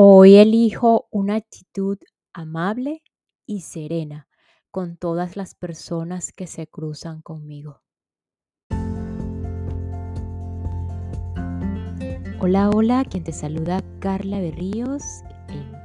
Hoy elijo una actitud amable y serena con todas las personas que se cruzan conmigo. Hola, hola, quien te saluda Carla Berríos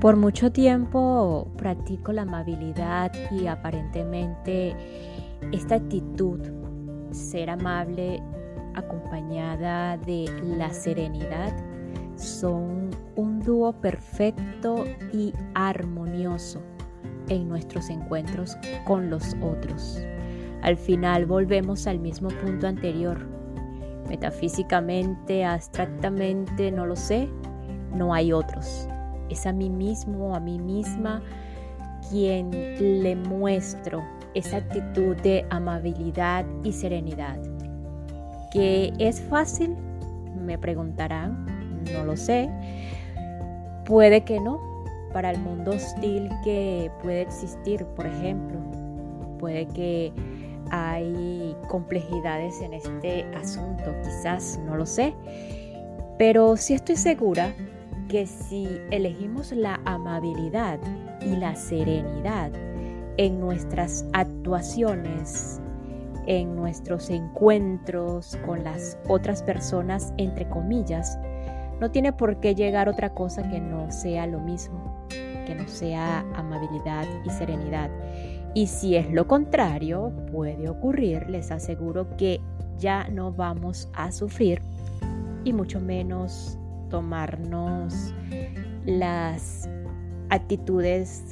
Por mucho tiempo practico la amabilidad y aparentemente esta actitud, ser amable acompañada de la serenidad, son un dúo perfecto y armonioso en nuestros encuentros con los otros. Al final volvemos al mismo punto anterior. Metafísicamente, abstractamente, no lo sé, no hay otros es a mí mismo, a mí misma, quien le muestro esa actitud de amabilidad y serenidad. ¿Que es fácil? Me preguntarán, no lo sé. Puede que no, para el mundo hostil que puede existir, por ejemplo. Puede que hay complejidades en este asunto, quizás, no lo sé. Pero sí estoy segura que si elegimos la amabilidad y la serenidad en nuestras actuaciones, en nuestros encuentros con las otras personas, entre comillas, no tiene por qué llegar otra cosa que no sea lo mismo, que no sea amabilidad y serenidad. Y si es lo contrario, puede ocurrir, les aseguro que ya no vamos a sufrir y mucho menos tomarnos las actitudes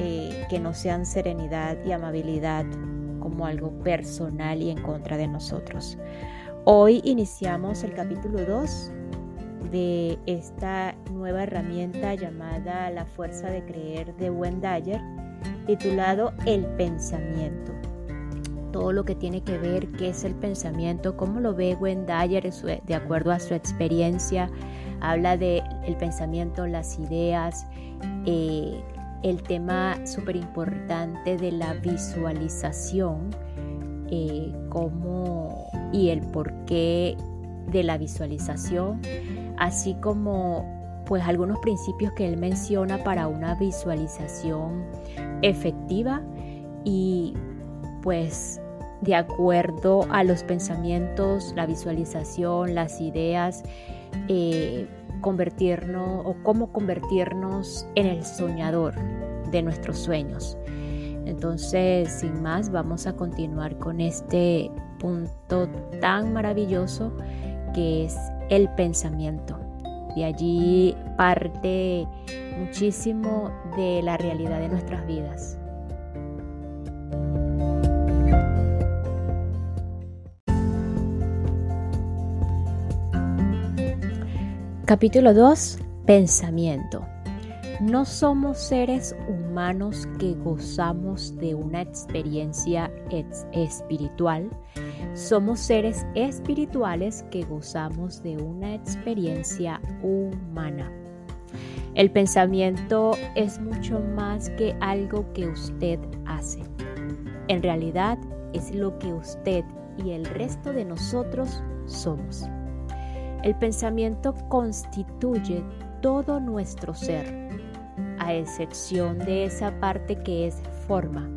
eh, que no sean serenidad y amabilidad como algo personal y en contra de nosotros. Hoy iniciamos el capítulo 2 de esta nueva herramienta llamada La fuerza de creer de Wendayer, titulado El pensamiento todo lo que tiene que ver qué es el pensamiento, cómo lo ve Wendayer de acuerdo a su experiencia. Habla de el pensamiento, las ideas, eh, el tema súper importante de la visualización, eh, y el porqué de la visualización, así como pues algunos principios que él menciona para una visualización efectiva y pues de acuerdo a los pensamientos, la visualización, las ideas, eh, convertirnos o cómo convertirnos en el soñador de nuestros sueños. Entonces, sin más, vamos a continuar con este punto tan maravilloso que es el pensamiento. De allí parte muchísimo de la realidad de nuestras vidas. Capítulo 2. Pensamiento. No somos seres humanos que gozamos de una experiencia espiritual. Somos seres espirituales que gozamos de una experiencia humana. El pensamiento es mucho más que algo que usted hace. En realidad es lo que usted y el resto de nosotros somos. El pensamiento constituye todo nuestro ser, a excepción de esa parte que es forma,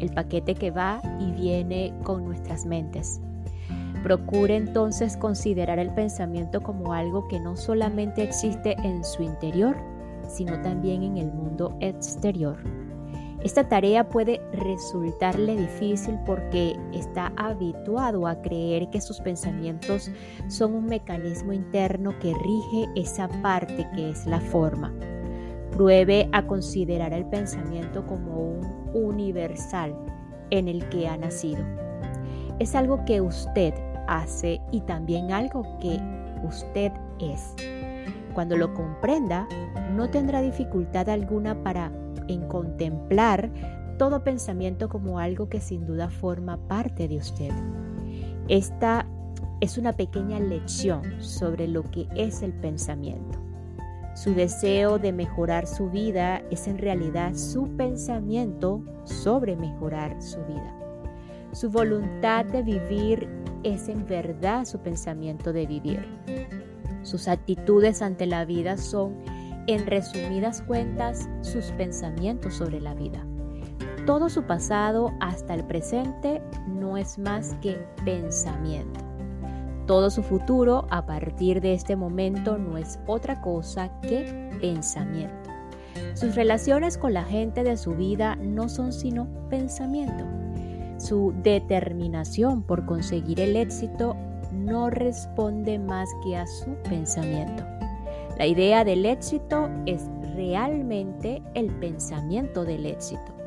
el paquete que va y viene con nuestras mentes. Procure entonces considerar el pensamiento como algo que no solamente existe en su interior, sino también en el mundo exterior. Esta tarea puede resultarle difícil porque está habituado a creer que sus pensamientos son un mecanismo interno que rige esa parte que es la forma. Pruebe a considerar el pensamiento como un universal en el que ha nacido. Es algo que usted hace y también algo que usted es. Cuando lo comprenda, no tendrá dificultad alguna para en contemplar todo pensamiento como algo que sin duda forma parte de usted. Esta es una pequeña lección sobre lo que es el pensamiento. Su deseo de mejorar su vida es en realidad su pensamiento sobre mejorar su vida. Su voluntad de vivir es en verdad su pensamiento de vivir. Sus actitudes ante la vida son, en resumidas cuentas, sus pensamientos sobre la vida. Todo su pasado hasta el presente no es más que pensamiento. Todo su futuro a partir de este momento no es otra cosa que pensamiento. Sus relaciones con la gente de su vida no son sino pensamiento. Su determinación por conseguir el éxito no responde más que a su pensamiento. La idea del éxito es realmente el pensamiento del éxito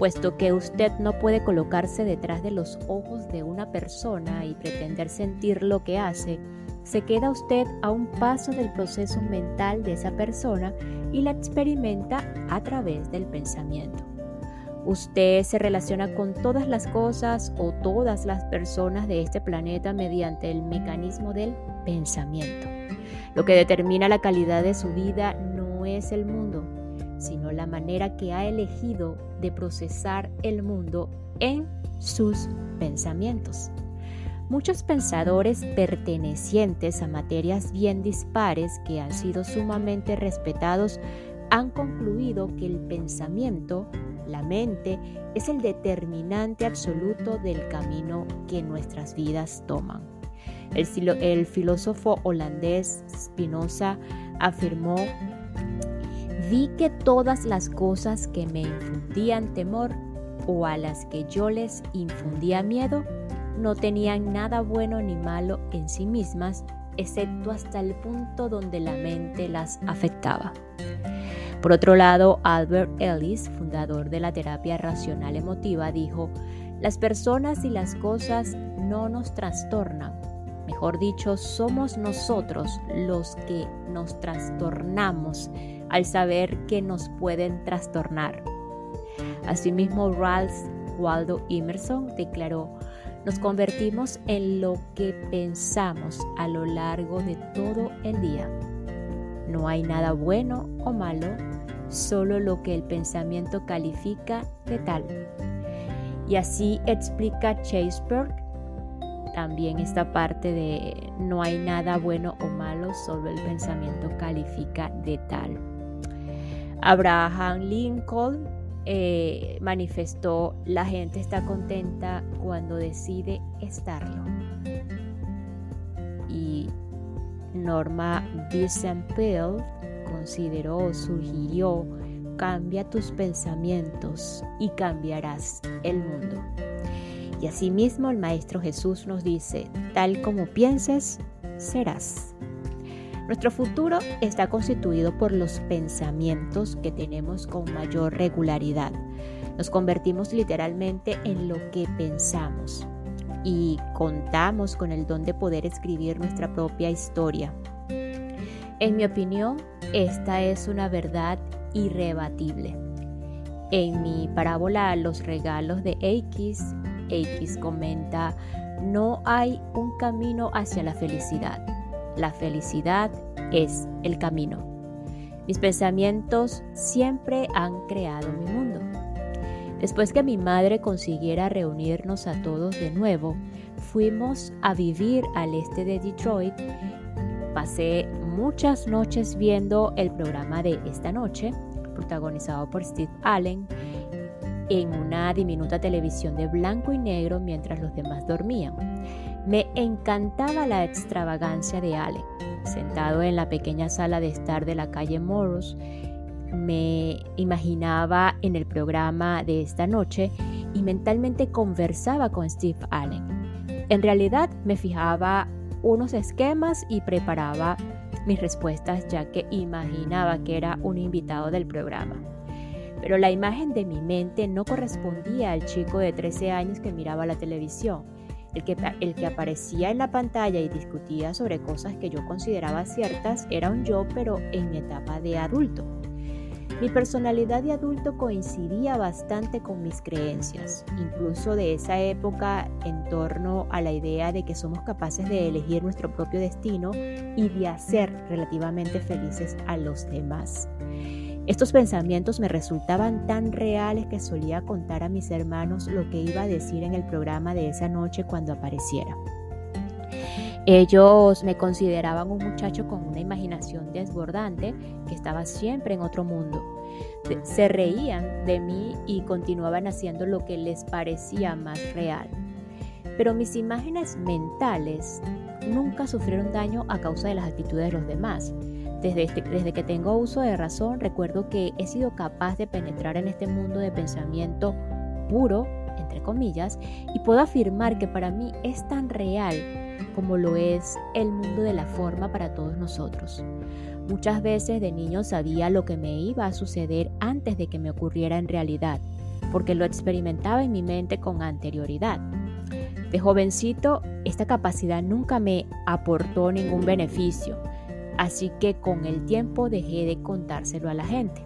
puesto que usted no puede colocarse detrás de los ojos de una persona y pretender sentir lo que hace, se queda usted a un paso del proceso mental de esa persona y la experimenta a través del pensamiento. Usted se relaciona con todas las cosas o todas las personas de este planeta mediante el mecanismo del pensamiento. Lo que determina la calidad de su vida no es el mundo, sino la manera que ha elegido de procesar el mundo en sus pensamientos. Muchos pensadores pertenecientes a materias bien dispares que han sido sumamente respetados han concluido que el pensamiento, la mente, es el determinante absoluto del camino que nuestras vidas toman. El, filósofo holandés Spinoza afirmó Vi que todas las cosas que me infundían temor o a las que yo les infundía miedo no tenían nada bueno ni malo en sí mismas, excepto hasta el punto donde la mente las afectaba. Por otro lado, Albert Ellis, fundador de la terapia racional emotiva, dijo, las personas y las cosas no nos trastornan, dicho, somos nosotros los que nos trastornamos al saber que nos pueden trastornar. Asimismo, Ralph Waldo Emerson declaró, nos convertimos en lo que pensamos a lo largo de todo el día. No hay nada bueno o malo, solo lo que el pensamiento califica de tal. Y así explica Chaseberg también esta parte de no hay nada bueno o malo, solo el pensamiento califica de tal. Abraham Lincoln eh, manifestó, la gente está contenta cuando decide estarlo. Y Norma Wiesenfeld consideró, sugirió, cambia tus pensamientos y cambiarás el mundo. Y asimismo el Maestro Jesús nos dice, tal como pienses, serás. Nuestro futuro está constituido por los pensamientos que tenemos con mayor regularidad. Nos convertimos literalmente en lo que pensamos y contamos con el don de poder escribir nuestra propia historia. En mi opinión, esta es una verdad irrebatible. En mi parábola Los regalos de X, X comenta, no hay un camino hacia la felicidad la felicidad es el camino. Mis pensamientos siempre han creado mi mundo. Después que mi madre consiguiera reunirnos a todos de nuevo, fuimos a vivir al este de Detroit. Pasé muchas noches viendo el programa de esta noche, protagonizado por Steve Allen, en una diminuta televisión de blanco y negro mientras los demás dormían. Me encantaba la extravagancia de Allen. Sentado en la pequeña sala de estar de la calle Morros, me imaginaba en el programa de esta noche y mentalmente conversaba con Steve Allen. En realidad me fijaba unos esquemas y preparaba mis respuestas ya que imaginaba que era un invitado del programa. Pero la imagen de mi mente no correspondía al chico de 13 años que miraba la televisión el que, el que aparecía en la pantalla y discutía sobre cosas que yo consideraba ciertas era un yo, pero en mi etapa de adulto. Mi personalidad de adulto coincidía bastante con mis creencias, incluso de esa época en torno a la idea de que somos capaces de elegir nuestro propio destino y de hacer relativamente felices a los demás. Estos pensamientos me resultaban tan reales que solía contar a mis hermanos lo que iba a decir en el programa de esa noche cuando apareciera. Ellos me consideraban un muchacho con una imaginación desbordante que estaba siempre en otro mundo. Se reían de mí y continuaban haciendo lo que les parecía más real. Pero mis imágenes mentales nunca sufrieron daño a causa de las actitudes de los demás. Desde, este, desde, que tengo uso de razón, recuerdo que he sido capaz de penetrar en este mundo de pensamiento puro, entre comillas, y puedo afirmar que para mí es tan real como lo es el mundo de la forma para todos nosotros. Muchas veces de niño sabía lo que me iba a suceder antes de que me ocurriera en realidad, porque lo experimentaba en mi mente con anterioridad. De jovencito, esta capacidad nunca me aportó ningún beneficio, así que con el tiempo dejé de contárselo a la gente.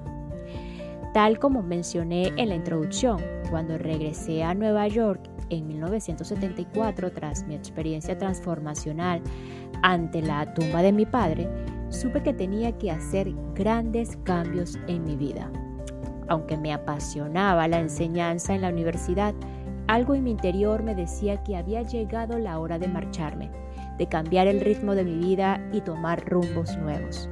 Tal como mencioné en la introducción, cuando regresé a Nueva York en 1974, tras mi experiencia transformacional ante la tumba de mi padre, supe que tenía que hacer grandes cambios en mi vida. Aunque me apasionaba la enseñanza en la universidad, algo en mi interior me decía que había llegado la hora de marcharme, de cambiar el ritmo de mi vida y tomar rumbos nuevos.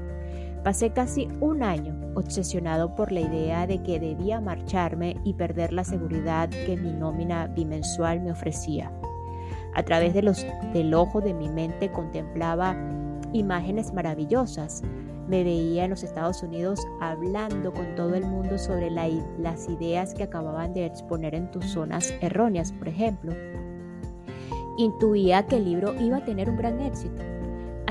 Pasé casi un año obsesionado por la idea de que debía marcharme y perder la seguridad que mi nómina bimensual me ofrecía. A través del ojo de mi mente contemplaba imágenes maravillosas. Me veía en los Estados Unidos hablando con todo el mundo sobre las ideas que acababan de exponer en tus zonas erróneas, por ejemplo. Intuía que el libro iba a tener un gran éxito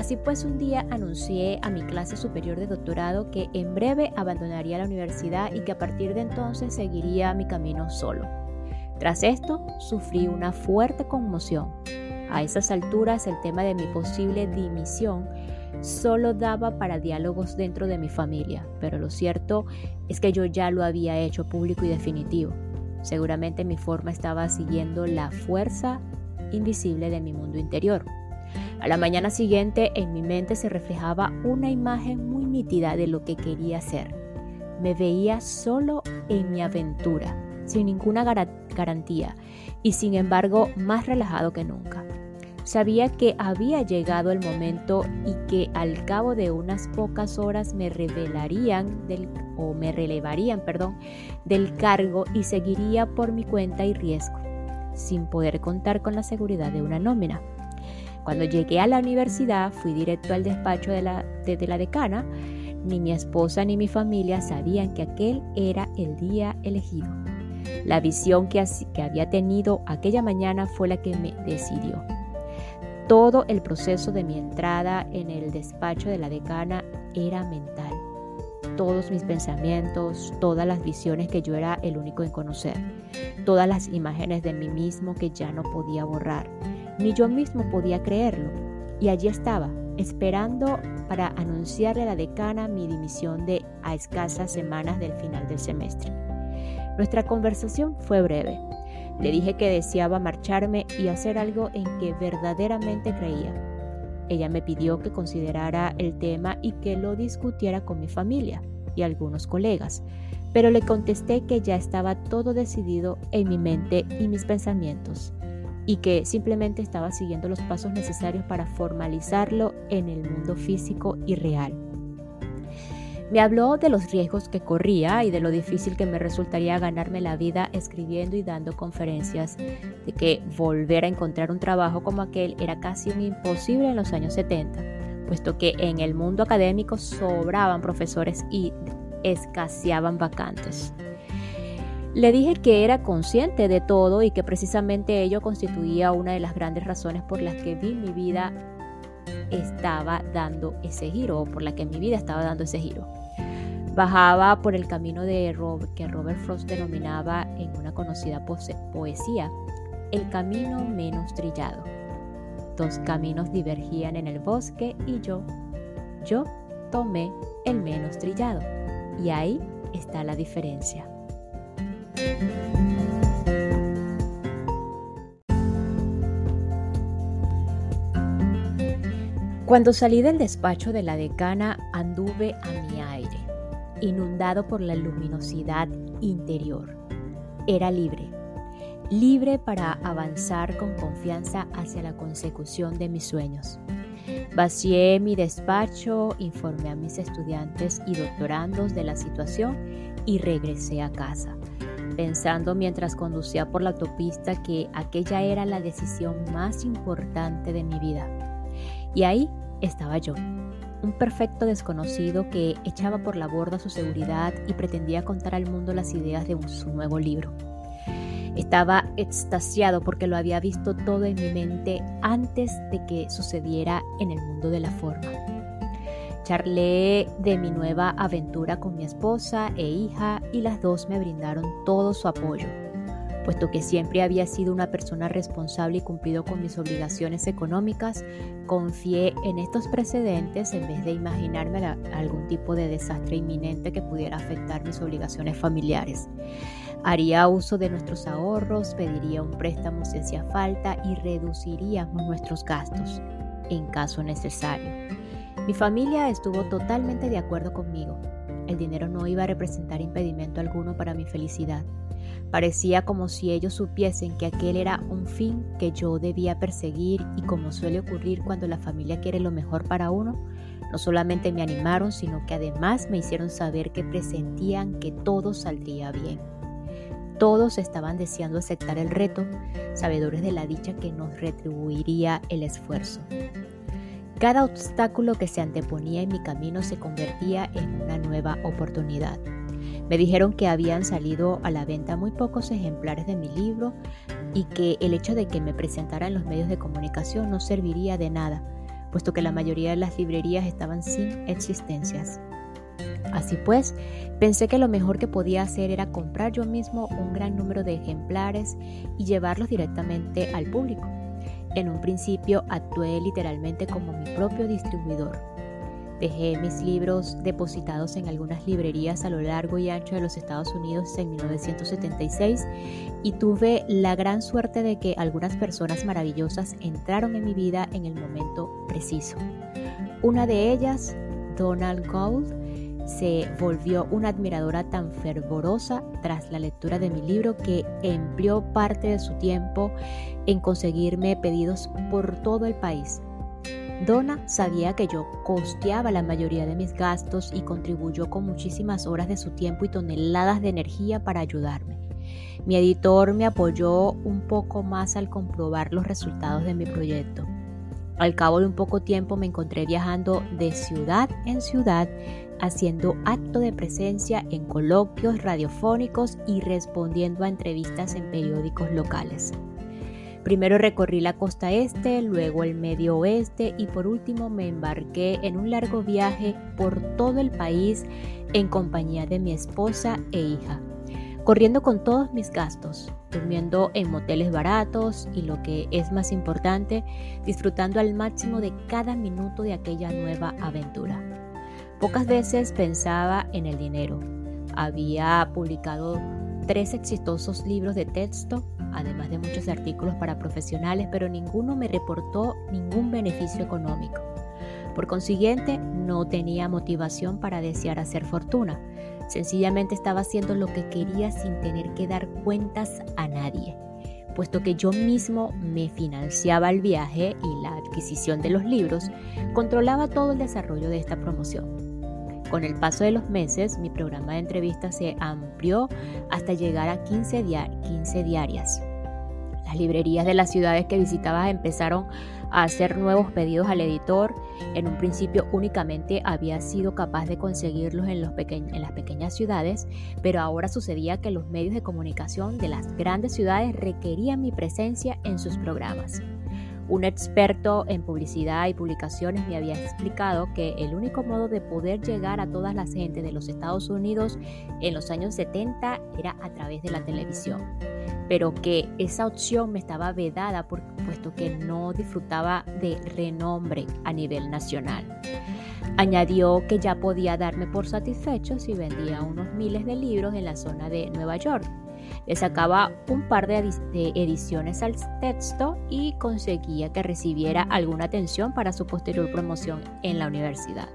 Así pues, un día anuncié a mi clase superior de doctorado que en breve abandonaría la universidad y que a partir de entonces seguiría mi camino solo. Tras esto, sufrí una fuerte conmoción. A esas alturas, el tema de mi posible dimisión solo daba para diálogos dentro de mi familia, pero lo cierto es que yo ya lo había hecho público y definitivo. Seguramente mi forma estaba siguiendo la fuerza invisible de mi mundo interior. A la mañana siguiente en mi mente se reflejaba una imagen muy nítida de lo que quería hacer. Me veía solo en mi aventura, sin ninguna garantía y sin embargo más relajado que nunca. Sabía que había llegado el momento y que al cabo de unas pocas horas me revelarían o me relevarían, perdón, del cargo y seguiría por mi cuenta y riesgo, sin poder contar con la seguridad de una nómina. Cuando llegué a la universidad fui directo al despacho de la, la decana. Ni mi esposa ni mi familia sabían que aquel era el día elegido. La visión que, que había tenido aquella mañana fue la que me decidió. Todo el proceso de mi entrada en el despacho de la decana era mental. Todos mis pensamientos, todas las visiones que yo era el único en conocer, todas las imágenes de mí mismo que ya no podía borrar, ni yo mismo podía creerlo. Y allí estaba, esperando para anunciarle a la decana mi dimisión de a escasas semanas del final del semestre. Nuestra conversación fue breve. Le dije que deseaba marcharme y hacer algo en que verdaderamente creía. Ella me pidió que considerara el tema y que lo discutiera con mi familia y algunos colegas, pero le contesté que ya estaba todo decidido en mi mente y mis pensamientos y que simplemente estaba siguiendo los pasos necesarios para formalizarlo en el mundo físico y real. Me habló de los riesgos que corría y de lo difícil que me resultaría ganarme la vida escribiendo y dando conferencias, de que volver a encontrar un trabajo como aquel era casi un imposible en los años 70, puesto que en el mundo académico sobraban profesores y escaseaban vacantes. Le dije que era consciente de todo y que precisamente ello constituía una de las grandes razones por las que vi mi vida estaba dando ese giro, o por la que mi vida estaba dando ese giro. Bajaba por el camino de que Robert Frost denominaba en una conocida poesía el camino menos trillado. Dos caminos divergían en el bosque y yo, yo tomé el menos trillado. Y ahí está la diferencia. Cuando salí del despacho de la decana anduve a mi aire, inundado por la luminosidad interior. Era libre, libre para avanzar con confianza hacia la consecución de mis sueños. Vacié mi despacho, informé a mis estudiantes y doctorandos de la situación y regresé a casa, pensando mientras conducía por la autopista que aquella era la decisión más importante de mi vida. Y ahí estaba yo, un perfecto desconocido que echaba por la borda su seguridad y pretendía contar al mundo las ideas de su nuevo libro. Estaba extasiado porque lo había visto todo en mi mente antes de que sucediera en el mundo de la forma. Charlé de mi nueva aventura con mi esposa e hija y las dos me brindaron todo su apoyo puesto que siempre había sido una persona responsable y cumplido con mis obligaciones económicas, confié en estos precedentes en vez de imaginarme algún tipo de desastre inminente que pudiera afectar mis obligaciones familiares. Haría uso de nuestros ahorros, pediría un préstamo si hacía falta y reduciríamos nuestros gastos en caso necesario. Mi familia estuvo totalmente de acuerdo conmigo. El dinero no iba a representar impedimento alguno para mi felicidad. Parecía como si ellos supiesen que aquel era un fin que yo debía perseguir y como suele ocurrir cuando la familia quiere lo mejor para uno, no solamente me animaron, sino que además me hicieron saber que presentían que todo saldría bien. Todos estaban deseando aceptar el reto, sabedores de la dicha que nos retribuiría el esfuerzo. Cada obstáculo que se anteponía en mi camino se convertía en una nueva oportunidad. Me dijeron que habían salido a la venta muy pocos ejemplares de mi libro y que el hecho de que me presentara en los medios de comunicación no serviría de nada, puesto que la mayoría de las librerías estaban sin existencias. Así pues, pensé que lo mejor que podía hacer era comprar yo mismo un gran número de ejemplares y llevarlos directamente al público. En un principio actué literalmente como mi propio distribuidor Dejé mis libros depositados en algunas librerías a lo largo y ancho de los Estados Unidos en 1976 y tuve la gran suerte de que algunas personas maravillosas entraron en mi vida en el momento preciso. Una de ellas, Donald Gould, se volvió una admiradora tan fervorosa tras la lectura de mi libro que empleó parte de su tiempo en conseguirme pedidos por todo el país Donna sabía que yo costeaba la mayoría de mis gastos y contribuyó con muchísimas horas de su tiempo y toneladas de energía para ayudarme. Mi editor me apoyó un poco más al comprobar los resultados de mi proyecto. Al cabo de un poco tiempo me encontré viajando de ciudad en ciudad, haciendo acto de presencia en coloquios radiofónicos y respondiendo a entrevistas en periódicos locales. Primero recorrí la costa este, luego el medio oeste y por último me embarqué en un largo viaje por todo el país en compañía de mi esposa e hija, corriendo con todos mis gastos, durmiendo en moteles baratos y lo que es más importante, disfrutando al máximo de cada minuto de aquella nueva aventura. Pocas veces pensaba en el dinero. Había publicado tres exitosos libros de texto además de muchos artículos para profesionales, pero ninguno me reportó ningún beneficio económico. Por consiguiente, no tenía motivación para desear hacer fortuna. Sencillamente estaba haciendo lo que quería sin tener que dar cuentas a nadie, puesto que yo mismo me financiaba el viaje y la adquisición de los libros, controlaba todo el desarrollo de esta promoción. Con el paso de los meses, mi programa de entrevistas se amplió hasta llegar a 15, 15 diarias. Las librerías de las ciudades que visitaba empezaron a hacer nuevos pedidos al editor. En un principio únicamente había sido capaz de conseguirlos en, los en, las pequeñas ciudades, pero ahora sucedía que los medios de comunicación de las grandes ciudades requerían mi presencia en sus programas. Un experto en publicidad y publicaciones me había explicado que el único modo de poder llegar a todas las gente de los Estados Unidos en los años 70 era a través de la televisión, pero que esa opción me estaba vedada puesto que no disfrutaba de renombre a nivel nacional. Añadió que ya podía darme por satisfecho si vendía unos miles de libros en la zona de Nueva York. Le sacaba un par de, ediciones al texto y conseguía que recibiera alguna atención para su posterior promoción en la universidad.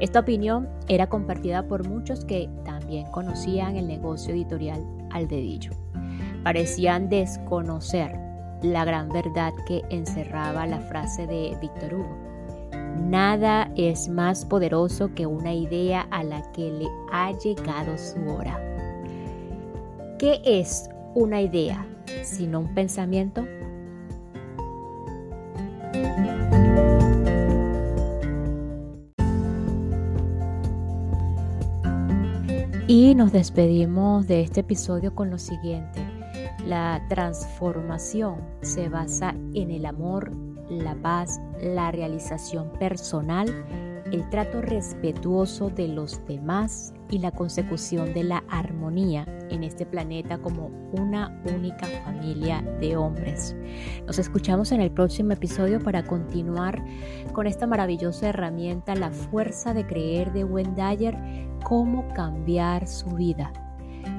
Esta opinión era compartida por muchos que también conocían el negocio editorial al dedillo. Parecían desconocer la gran verdad que encerraba la frase de Víctor Hugo. Nada es más poderoso que una idea a la que le ha llegado su hora. ¿Qué es una idea sino un pensamiento? Y nos despedimos de este episodio con lo siguiente. La transformación se basa en el amor, la paz, la realización personal, el trato respetuoso de los demás y la consecución de la armonía en este planeta como una única familia de hombres. Nos escuchamos en el próximo episodio para continuar con esta maravillosa herramienta, la fuerza de creer de Wendayer, cómo cambiar su vida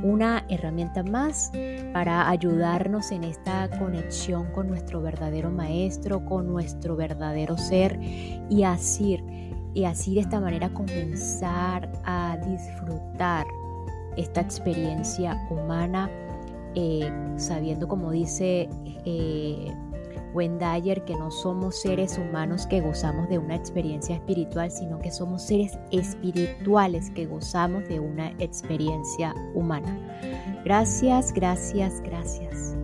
una herramienta más para ayudarnos en esta conexión con nuestro verdadero maestro, con nuestro verdadero ser y así, y así de esta manera comenzar a disfrutar esta experiencia humana, eh, sabiendo como dice eh, Wendayer que no somos seres humanos que gozamos de una experiencia espiritual, sino que somos seres espirituales que gozamos de una experiencia humana. Gracias, gracias, gracias.